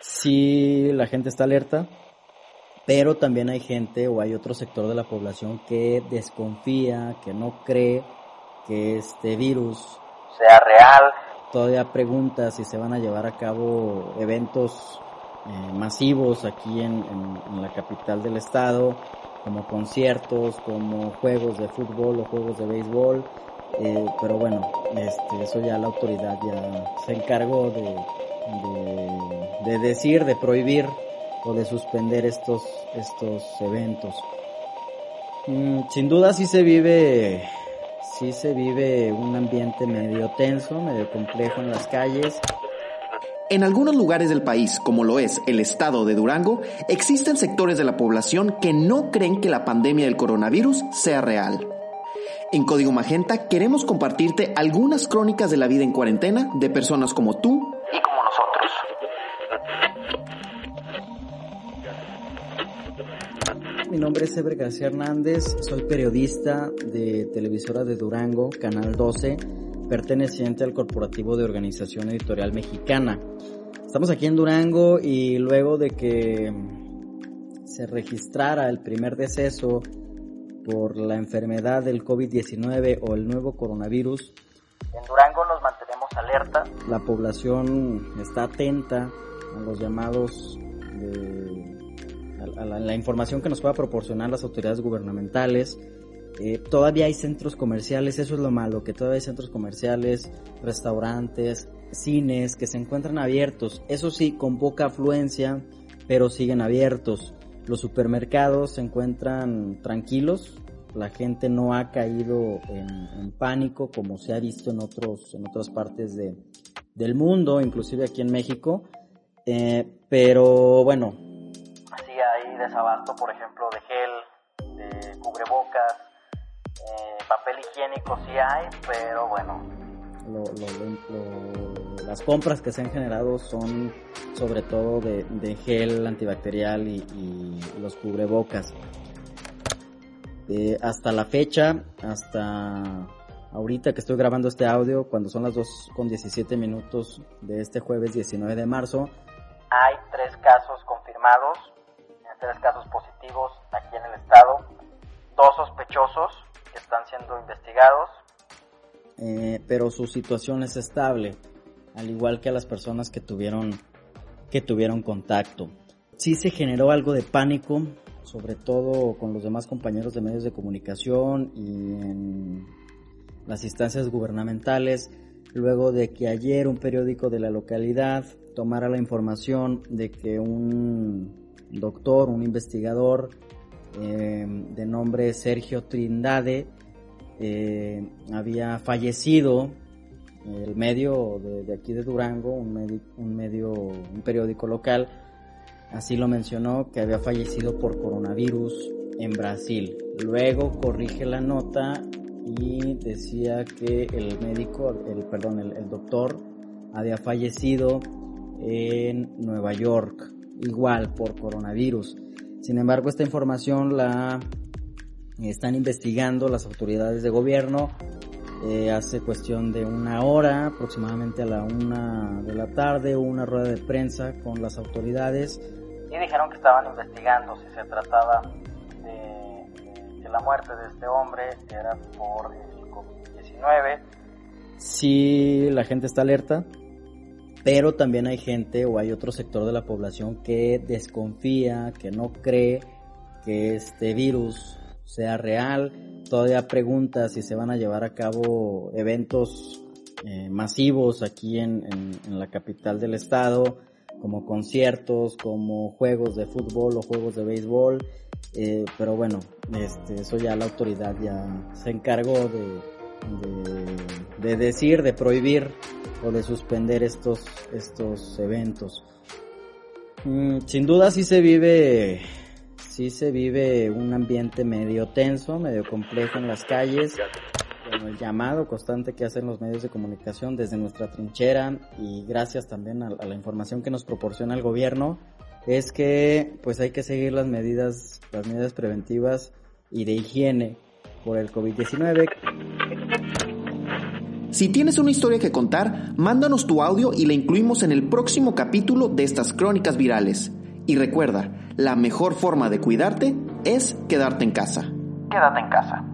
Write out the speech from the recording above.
Sí, la gente está alerta, pero también hay gente o hay otro sector de la población que desconfía, que no cree que este virus sea real. Todavía pregunta si se van a llevar a cabo eventos eh, masivos aquí en, en, la capital del estado, como conciertos, como juegos de fútbol o juegos de béisbol. Eh, pero bueno, este, eso ya la autoridad ya se encargó de, de, decir, de prohibir o de suspender estos, estos eventos. Mm, sin duda sí se vive, sí se vive un ambiente medio tenso, medio complejo en las calles. En algunos lugares del país, como lo es el estado de Durango, existen sectores de la población que no creen que la pandemia del coronavirus sea real. En Código Magenta queremos compartirte algunas crónicas de la vida en cuarentena de personas como tú Mi nombre es Eber García Hernández, soy periodista de Televisora de Durango, Canal 12, perteneciente al Corporativo de Organización Editorial Mexicana. Estamos aquí en Durango y luego de que se registrara el primer deceso por la enfermedad del COVID-19 o el nuevo coronavirus. En Durango nos mantenemos alerta. La población está atenta a los llamados a, la, información que nos pueda proporcionar las autoridades gubernamentales. Eh, todavía hay centros comerciales, eso es lo malo, que todavía hay centros comerciales, restaurantes, cines que se encuentran abiertos. Eso sí, con poca afluencia, pero siguen abiertos. Los supermercados se encuentran tranquilos, la gente no ha caído en, pánico como se ha visto en otros en otras partes de, del mundo, inclusive aquí en México. Eh, pero bueno. Desabasto, por ejemplo, de gel, de cubrebocas, eh, papel higiénico sí hay, pero bueno. las compras que se han generado son sobre todo de, gel antibacterial y, los cubrebocas. Eh, hasta la fecha, hasta ahorita que estoy grabando este audio, cuando son las 2 con 17 minutos de este jueves 19 de marzo, hay tres casos confirmados, tres casos positivos aquí en el estado, dos sospechosos que están siendo investigados. Eh, pero su situación es estable, al igual que a las personas que tuvieron que tuvieron contacto. Sí se generó algo de pánico, sobre todo con los demás compañeros de medios de comunicación y en las instancias gubernamentales, luego de que ayer un periódico de la localidad tomara la información de que un doctor, un investigador eh, de nombre Sergio Trindade, eh, había fallecido el medio de, aquí de Durango, un un medio, un periódico local, así lo mencionó que había fallecido por coronavirus en Brasil. Luego corrige la nota y decía que el médico, el perdón, el, doctor había fallecido en Nueva York, igual por coronavirus. Sin embargo, esta información la están investigando las autoridades de gobierno eh, hace cuestión de una hora, aproximadamente a la una de la tarde, hubo una rueda de prensa con las autoridades. Y dijeron que estaban investigando si se trataba de, la muerte de este hombre, que era por el COVID-19. Sí, la gente está alerta, pero también hay gente o hay otro sector de la población que desconfía, que no cree que este virus sea real. Todavía pregunta si se van a llevar a cabo eventos eh, masivos aquí en, la capital del estado, como conciertos, como juegos de fútbol o juegos de béisbol. Eh, pero bueno, este, eso ya la autoridad ya se encargó de, de, decir, de prohibir o de suspender estos, estos eventos. Mm, sin duda sí se vive sí se vive un ambiente medio tenso, medio complejo en las calles. el llamado constante que hacen los medios de comunicación desde nuestra trinchera y gracias también a, la información que nos proporciona el gobierno es que pues hay que seguir las medidas, las medidas preventivas y de higiene por el COVID-19. Si tienes una historia que contar, mándanos tu audio y la incluimos en el próximo capítulo de estas crónicas virales. Y recuerda, la mejor forma de cuidarte es quedarte en casa. Quédate en casa.